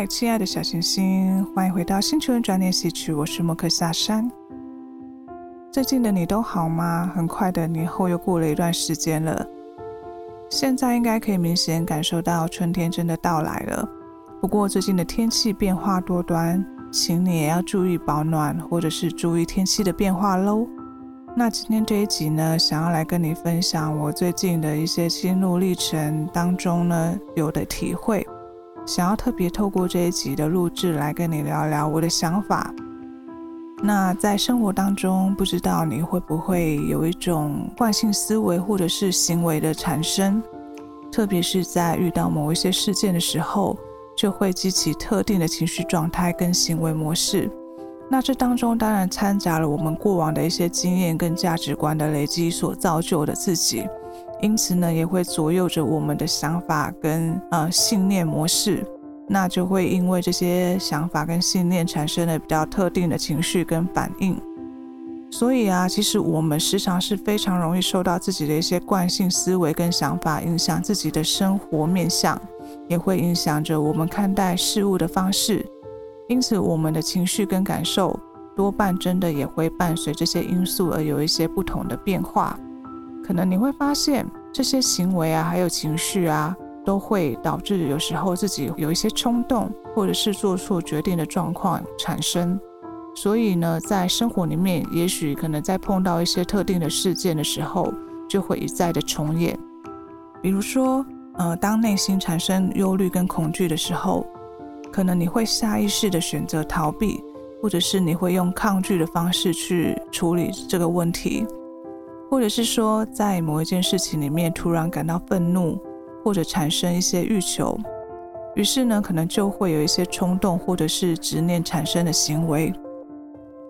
嗨，亲爱的小星星，欢迎回到星球运转练习曲。我是莫克夏山。最近的你都好吗？很快的年后又过了一段时间了，现在应该可以明显感受到春天真的到来了。不过最近的天气变化多端，请你也要注意保暖，或者是注意天气的变化喽。那今天这一集呢，想要来跟你分享我最近的一些心路历程当中呢，有的体会。想要特别透过这一集的录制来跟你聊聊我的想法。那在生活当中，不知道你会不会有一种惯性思维或者是行为的产生，特别是在遇到某一些事件的时候，就会激起特定的情绪状态跟行为模式。那这当中当然掺杂了我们过往的一些经验跟价值观的累积所造就的自己。因此呢，也会左右着我们的想法跟呃信念模式，那就会因为这些想法跟信念产生了比较特定的情绪跟反应。所以啊，其实我们时常是非常容易受到自己的一些惯性思维跟想法影响自己的生活面向，也会影响着我们看待事物的方式。因此，我们的情绪跟感受多半真的也会伴随这些因素而有一些不同的变化。可能你会发现这些行为啊，还有情绪啊，都会导致有时候自己有一些冲动，或者是做错决定的状况产生。所以呢，在生活里面，也许可能在碰到一些特定的事件的时候，就会一再的重演。比如说，呃，当内心产生忧虑跟恐惧的时候，可能你会下意识的选择逃避，或者是你会用抗拒的方式去处理这个问题。或者是说，在某一件事情里面突然感到愤怒，或者产生一些欲求，于是呢，可能就会有一些冲动或者是执念产生的行为。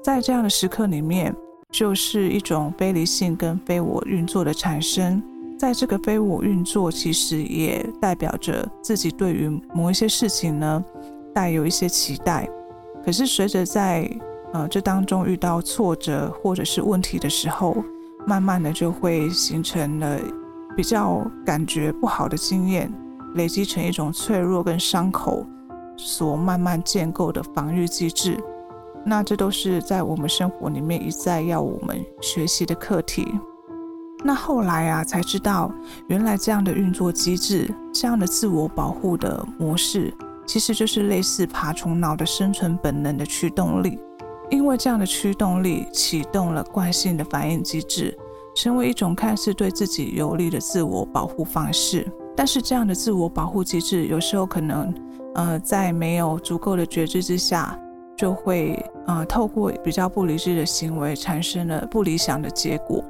在这样的时刻里面，就是一种非理性跟非我运作的产生。在这个非我运作，其实也代表着自己对于某一些事情呢，带有一些期待。可是随着在呃这当中遇到挫折或者是问题的时候，慢慢的就会形成了比较感觉不好的经验，累积成一种脆弱跟伤口所慢慢建构的防御机制。那这都是在我们生活里面一再要我们学习的课题。那后来啊，才知道原来这样的运作机制，这样的自我保护的模式，其实就是类似爬虫脑的生存本能的驱动力。因为这样的驱动力启动了惯性的反应机制，成为一种看似对自己有利的自我保护方式。但是，这样的自我保护机制有时候可能，呃，在没有足够的觉知之下，就会呃透过比较不理智的行为，产生了不理想的结果。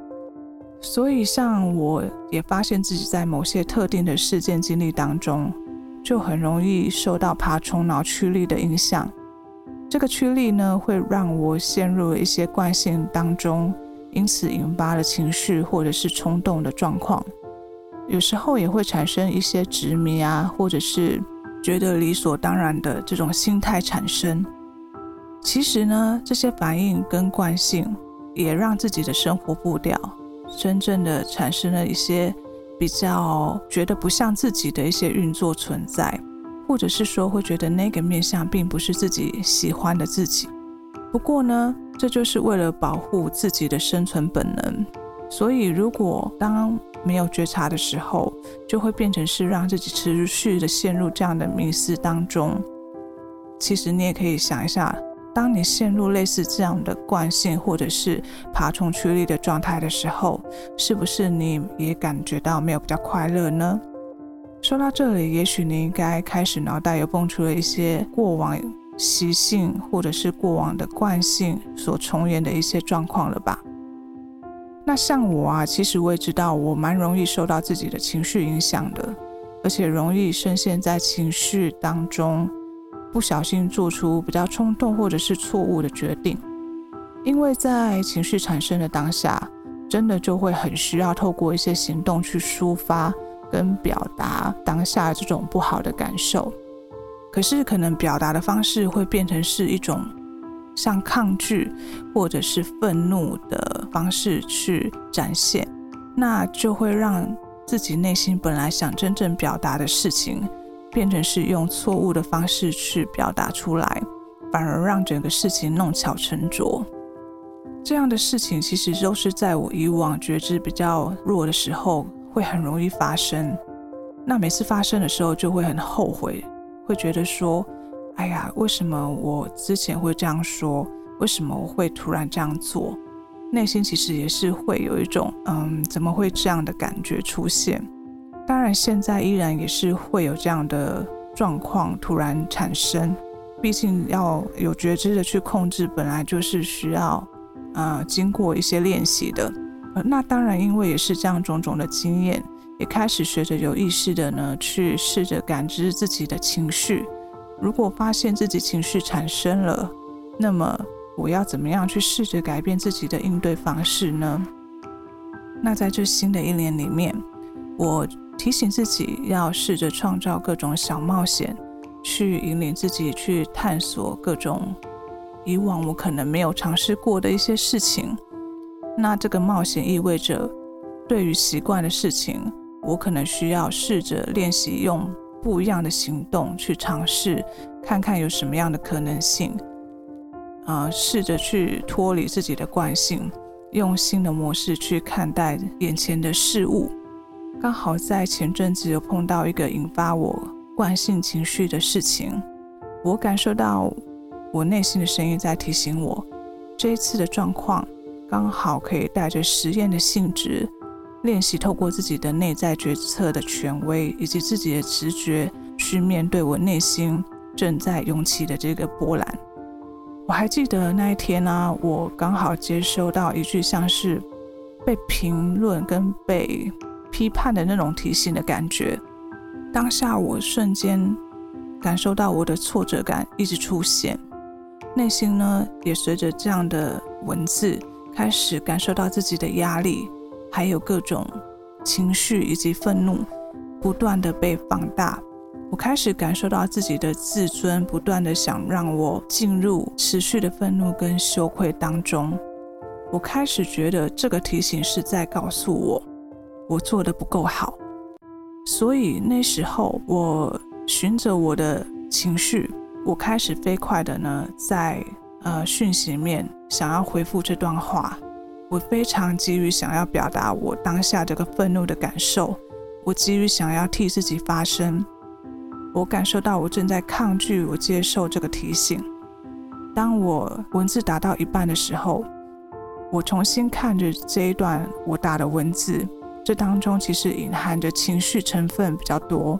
所以，像我也发现自己在某些特定的事件经历当中，就很容易受到爬虫脑驱力的影响。这个驱力呢，会让我陷入一些惯性当中，因此引发了情绪或者是冲动的状况。有时候也会产生一些执迷啊，或者是觉得理所当然的这种心态产生。其实呢，这些反应跟惯性也让自己的生活步调真正的产生了一些比较觉得不像自己的一些运作存在。或者是说会觉得那个面向并不是自己喜欢的自己，不过呢，这就是为了保护自己的生存本能。所以，如果当没有觉察的时候，就会变成是让自己持续的陷入这样的迷思当中。其实你也可以想一下，当你陷入类似这样的惯性或者是爬虫驱力的状态的时候，是不是你也感觉到没有比较快乐呢？说到这里，也许你应该开始脑袋又蹦出了一些过往习性或者是过往的惯性所重演的一些状况了吧？那像我啊，其实我也知道，我蛮容易受到自己的情绪影响的，而且容易深陷在情绪当中，不小心做出比较冲动或者是错误的决定。因为在情绪产生的当下，真的就会很需要透过一些行动去抒发跟表达当下这种不好的感受。可是可能表达的方式会变成是一种像抗拒或者是愤怒的方式去展现，那就会让自己内心本来想真正表达的事情，变成是用错误的方式去表达出来，反而让整个事情弄巧成拙。这样的事情其实都是在我以往觉知比较弱的时候会很容易发生。那每次发生的时候就会很后悔，会觉得说：“哎呀，为什么我之前会这样说？为什么我会突然这样做？”内心其实也是会有一种“嗯，怎么会这样的感觉出现？”当然，现在依然也是会有这样的状况突然产生。毕竟要有觉知的去控制，本来就是需要。啊、经过一些练习的，那当然，因为也是这样种种的经验，也开始学着有意识的呢，去试着感知自己的情绪。如果发现自己情绪产生了，那么我要怎么样去试着改变自己的应对方式呢？那在这新的一年里面，我提醒自己要试着创造各种小冒险，去引领自己去探索各种。以往我可能没有尝试过的一些事情，那这个冒险意味着，对于习惯的事情，我可能需要试着练习用不一样的行动去尝试，看看有什么样的可能性。啊、呃，试着去脱离自己的惯性，用新的模式去看待眼前的事物。刚好在前阵子有碰到一个引发我惯性情绪的事情，我感受到。我内心的声音在提醒我，这一次的状况刚好可以带着实验的性质，练习透过自己的内在决策的权威以及自己的直觉，去面对我内心正在涌起的这个波澜。我还记得那一天呢、我刚好接收到一句像是被评论跟被批判的那种提醒的感觉，当下我瞬间感受到我的挫折感一直出现。内心呢，也随着这样的文字开始感受到自己的压力，还有各种情绪以及愤怒不断的被放大。我开始感受到自己的自尊不断的想让我进入持续的愤怒跟羞愧当中。我开始觉得这个提醒是在告诉我，我做得不够好。所以那时候，我循着我的情绪。我开始飞快的呢，在呃讯息面想要回复这段话，我非常急于想要表达我当下这个愤怒的感受，我急于想要替自己发声，我感受到我正在抗拒我接受这个提醒。当我文字打到一半的时候，我重新看着这一段我打的文字，这当中其实隐含着情绪成分比较多，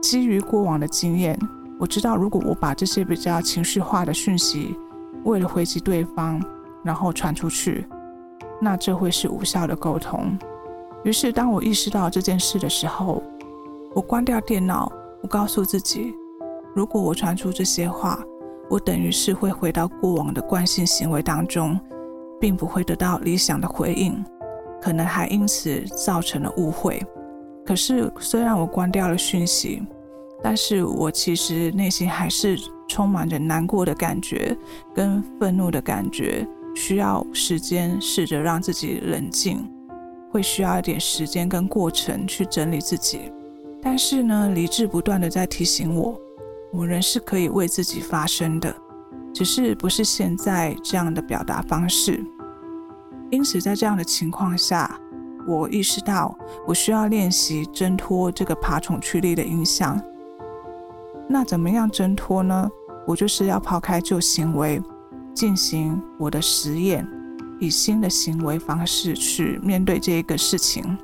基于过往的经验。我知道，如果我把这些比较情绪化的讯息，为了回击对方，然后传出去，那这会是无效的沟通。于是，当我意识到这件事的时候，我关掉电脑，我告诉自己，如果我传出这些话，我等于是会回到过往的惯性行为当中，并不会得到理想的回应，可能还因此造成了误会。可是，虽然我关掉了讯息。但是我其实内心还是充满着难过的感觉跟愤怒的感觉，需要时间试着让自己冷静，会需要一点时间跟过程去整理自己。但是呢，理智不断的在提醒我，我仍是可以为自己发声的，只是不是现在这样的表达方式。因此，在这样的情况下，我意识到我需要练习挣脱这个爬虫驱力的影响。那怎么样挣脱呢？我就是要抛开旧行为，进行我的实验，以新的行为方式去面对这一个事情。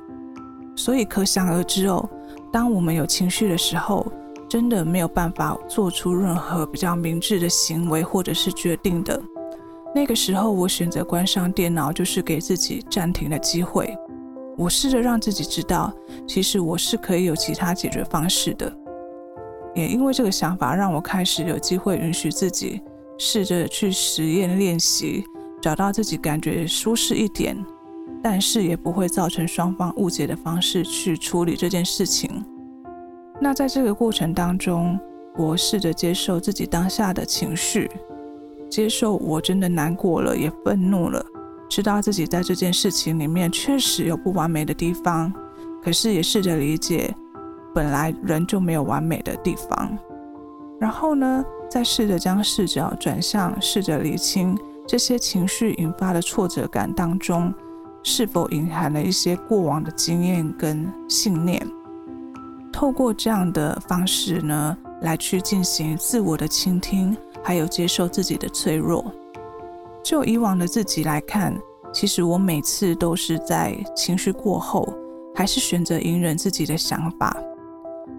所以可想而知哦，当我们有情绪的时候，真的没有办法做出任何比较明智的行为或者是决定的。那个时候，我选择关上电脑，就是给自己暂停的机会。我试着让自己知道，其实我是可以有其他解决方式的。也因为这个想法，让我开始有机会允许自己试着去实验练习，找到自己感觉舒适一点，但是也不会造成双方误解的方式去处理这件事情。那在这个过程当中，我试着接受自己当下的情绪。接受我真的难过了，也愤怒了，知道自己在这件事情里面确实有不完美的地方，可是也试着理解，本来人就没有完美的地方。然后呢，再试着将视角转向，试着厘清这些情绪引发的挫折感当中，是否隐含了一些过往的经验跟信念。透过这样的方式呢，来去进行自我的倾听。还有接受自己的脆弱。就以往的自己来看，其实我每次都是在情绪过后，还是选择隐忍自己的想法，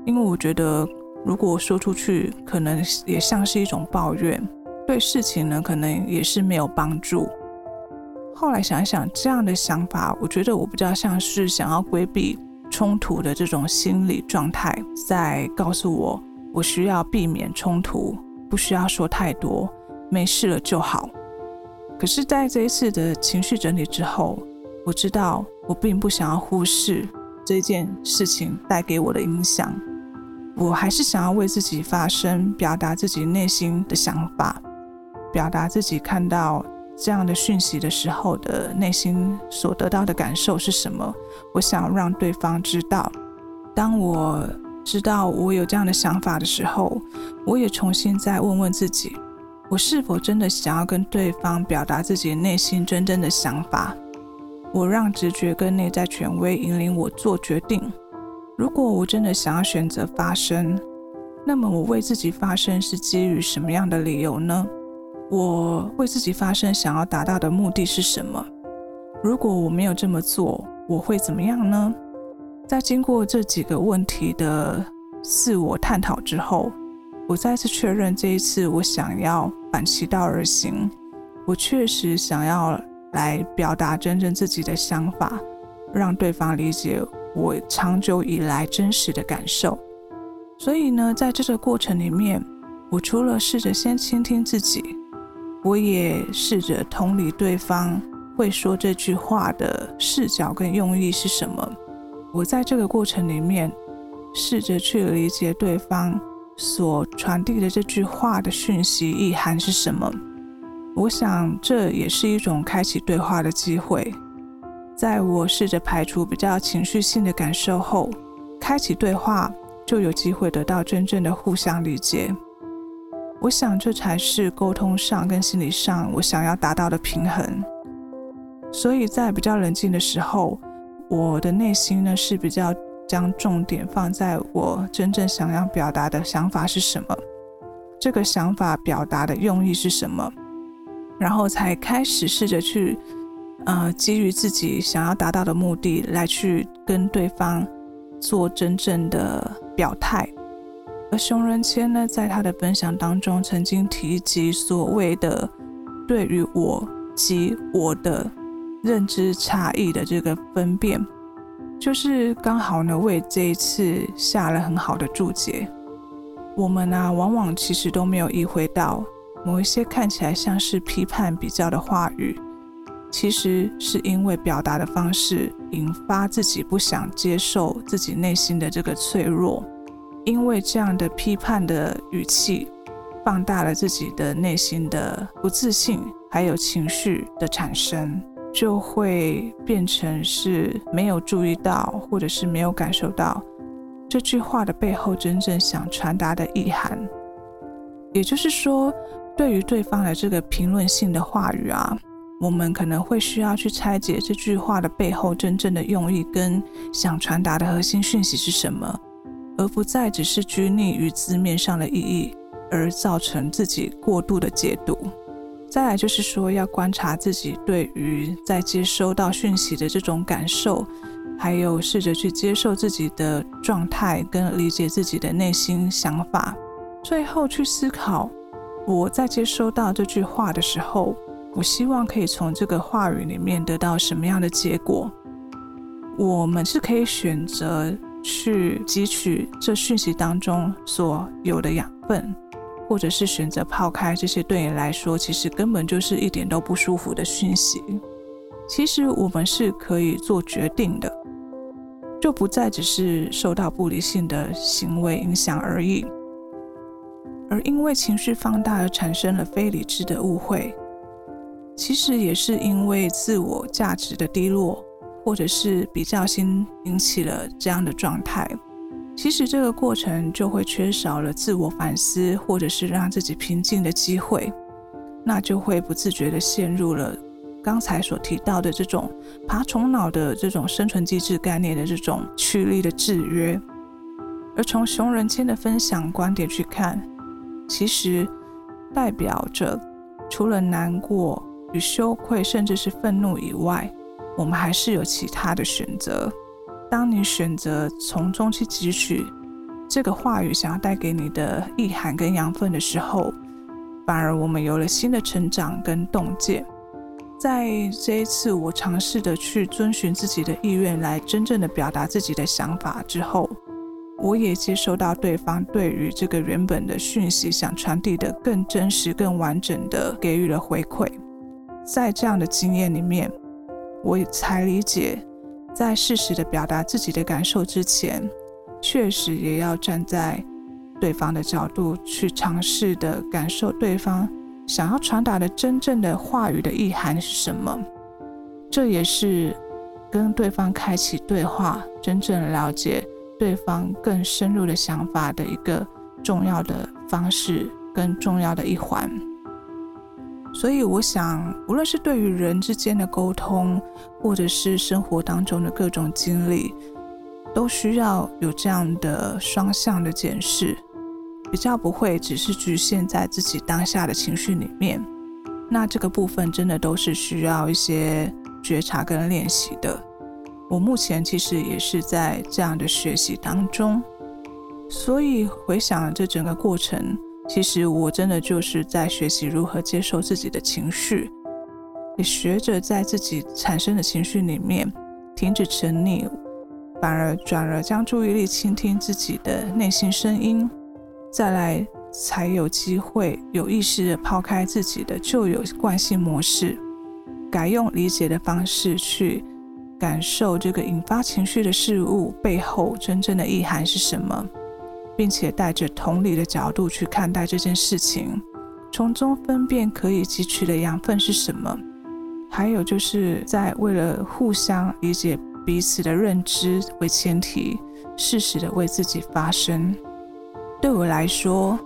因为我觉得如果说出去，可能也像是一种抱怨，对事情呢，可能也是没有帮助。后来想想，这样的想法，我觉得我比较像是想要规避冲突的这种心理状态，在告诉我，我需要避免冲突。不需要说太多，没事了就好。可是，在这一次的情绪整理之后，我知道我并不想要忽视这件事情带给我的影响。我还是想要为自己发声，表达自己内心的想法，表达自己看到这样的讯息的时候的内心所得到的感受是什么。我想让对方知道，当我。知道我有这样的想法的时候，我也重新再问问自己：我是否真的想要跟对方表达自己内心真正的想法？我让直觉跟内在权威引领我做决定。如果我真的想要选择发声，那么我为自己发声是基于什么样的理由呢？我为自己发声想要达到的目的是什么？如果我没有这么做，我会怎么样呢？在经过这几个问题的自我探讨之后，我再次确认，这一次我想要反其道而行，我确实想要来表达真正自己的想法，让对方理解我长久以来真实的感受。所以呢，在这个过程里面，我除了试着先倾听自己，我也试着同理对方会说这句话的视角跟用意是什么。我在这个过程里面，试着去理解对方所传递的这句话的讯息意涵是什么。我想这也是一种开启对话的机会。在我试着排除比较情绪性的感受后，开启对话就有机会得到真正的互相理解。我想这才是沟通上跟心理上我想要达到的平衡。所以在比较冷静的时候，我的内心呢，是比较将重点放在我真正想要表达的想法是什么，这个想法表达的用意是什么，然后才开始试着去，呃，基于自己想要达到的目的来去跟对方做真正的表态。而熊仁谦呢，在他的分享当中曾经提及所谓的对于我及我的。认知差异的这个分辨，就是刚好呢，为这一次下了很好的注解。我们呢、往往其实都没有意会到，某一些看起来像是批判、比较的话语，其实是因为表达的方式引发自己不想接受自己内心的这个脆弱，因为这样的批判的语气，放大了自己的内心的不自信，还有情绪的产生。就会变成是没有注意到，或者是没有感受到这句话的背后真正想传达的意涵。也就是说，对于对方的这个评论性的话语啊，我们可能会需要去拆解这句话的背后真正的用意跟想传达的核心讯息是什么，而不再只是拘泥于字面上的意义，而造成自己过度的解读。再来就是说，要观察自己对于在接收到讯息的这种感受，还有试着去接受自己的状态，跟理解自己的内心想法，最后去思考，我在接收到这句话的时候，我希望可以从这个话语里面得到什么样的结果。我们是可以选择去汲取这讯息当中所有的养分，或者是选择抛开这些对你来说其实根本就是一点都不舒服的讯息。其实我们是可以做决定的。就不再只是受到不理性的行为影响而已，而因为情绪放大而产生了非理智的误会，其实也是因为自我价值的低落，或者是比较心引起了这样的状态。其实这个过程就会缺少了自我反思，或者是让自己平静的机会，那就会不自觉地陷入了。刚才所提到的这种爬虫脑的这种生存机制概念的这种驱力的制约，而从熊仁谦的分享观点去看，其实代表着除了难过与羞愧，甚至是愤怒以外，我们还是有其他的选择。当你选择从中去汲取这个话语想要带给你的意涵跟养分的时候，反而我们有了新的成长跟洞见。在这一次，我尝试的去遵循自己的意愿，来真正的表达自己的想法之后，我也接收到对方对于这个原本的讯息想传递的更真实、更完整的给予了回馈。在这样的经验里面，我也才理解，在适时的表达自己的感受之前，确实也要站在对方的角度去尝试的感受对方。想要传达的真正的话语的意涵是什么？这也是跟对方开启对话、真正了解对方更深入的想法的一个重要的方式跟重要的一环。所以，我想，无论是对于人之间的沟通，或者是生活当中的各种经历，都需要有这样的双向的检视。比较不会只是局限在自己当下的情绪里面，那这个部分真的都是需要一些觉察跟练习的。我目前其实也是在这样的学习当中，所以回想这整个过程，其实我真的就是在学习如何接受自己的情绪，也学着在自己产生的情绪里面停止沉溺，反而转而将注意力倾听自己的内心声音。再来，才有机会有意识地抛开自己的旧有惯性模式，改用理解的方式去感受这个引发情绪的事物背后真正的意涵是什么，并且带着同理的角度去看待这件事情，从中分辨可以汲取的养分是什么。还有就是在为了互相理解彼此的认知为前提，适时的为自己发声。对我来说，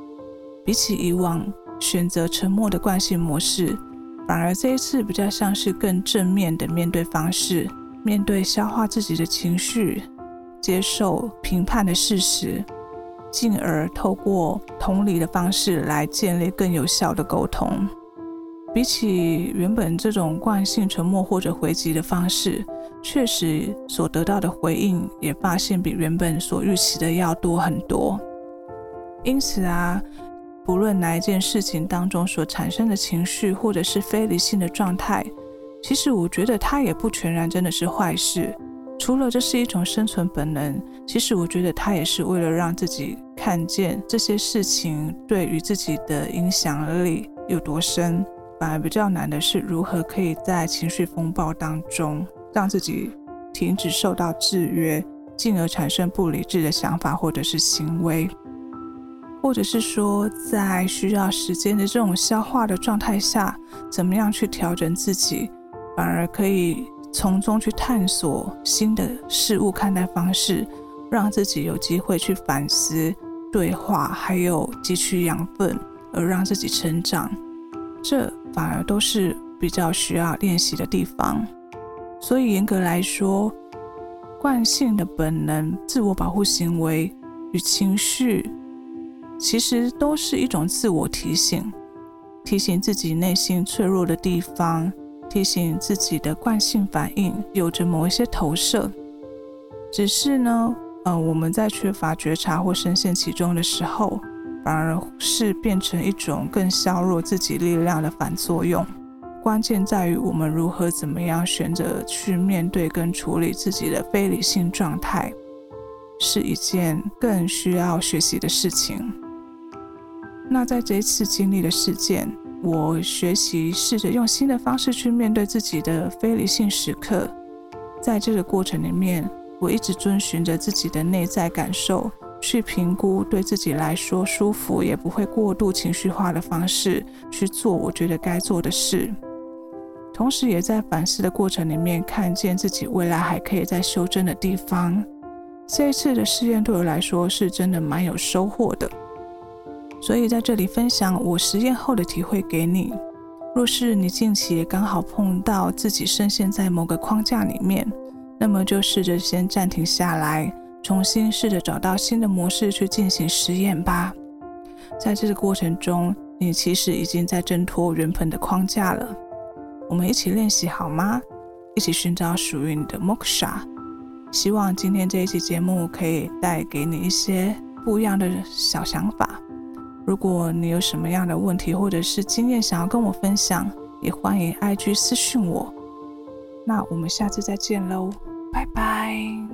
比起以往选择沉默的惯性模式，反而这一次比较像是更正面的面对方式，面对消化自己的情绪，接受评判的事实，进而透过同理的方式来建立更有效的沟通。比起原本这种惯性沉默或者回击的方式，确实所得到的回应也发现比原本所预期的要多很多。因此啊，不论哪一件事情当中所产生的情绪，或者是非理性的状态，其实我觉得它也不全然真的是坏事。除了这是一种生存本能，其实我觉得他也是为了让自己看见这些事情对于自己的影响力有多深。反而比较难的是如何可以在情绪风暴当中，让自己停止受到制约，进而产生不理智的想法或者是行为。或者是说，在需要时间的这种消化的状态下，怎么样去调整自己，反而可以从中去探索新的事物看待方式，让自己有机会去反思、对话，还有汲取养分，而让自己成长。这反而都是比较需要练习的地方。所以严格来说，惯性的本能、自我保护行为与情绪。其实都是一种自我提醒，提醒自己内心脆弱的地方，提醒自己的惯性反应有着某一些投射，只是呢，呃，我们在缺乏觉察或深陷其中的时候，反而是变成一种更削弱自己力量的反作用。关键在于我们如何怎么样选择去面对跟处理自己的非理性状态，是一件更需要学习的事情。那在这一次经历的事件，我学习试着用新的方式去面对自己的非理性时刻。在这个过程里面，我一直遵循着自己的内在感受，去评估对自己来说舒服也不会过度情绪化的方式去做我觉得该做的事。同时，也在反思的过程里面，看见自己未来还可以再修正的地方。这一次的试验对我来说是真的蛮有收获的，所以在这里分享我实验后的体会给你。若是你近期刚好碰到自己深陷在某个框架里面，那么就试着先暂停下来，重新试着找到新的模式去进行实验吧。在这个过程中，你其实已经在挣脱原本的框架了。我们一起练习好吗？一起寻找属于你的 Moksha。希望今天这一期节目可以带给你一些不一样的小想法。如果你有什么样的问题或者是经验想要跟我分享，也欢迎 IG 私讯我。那我们下次再见喽，lying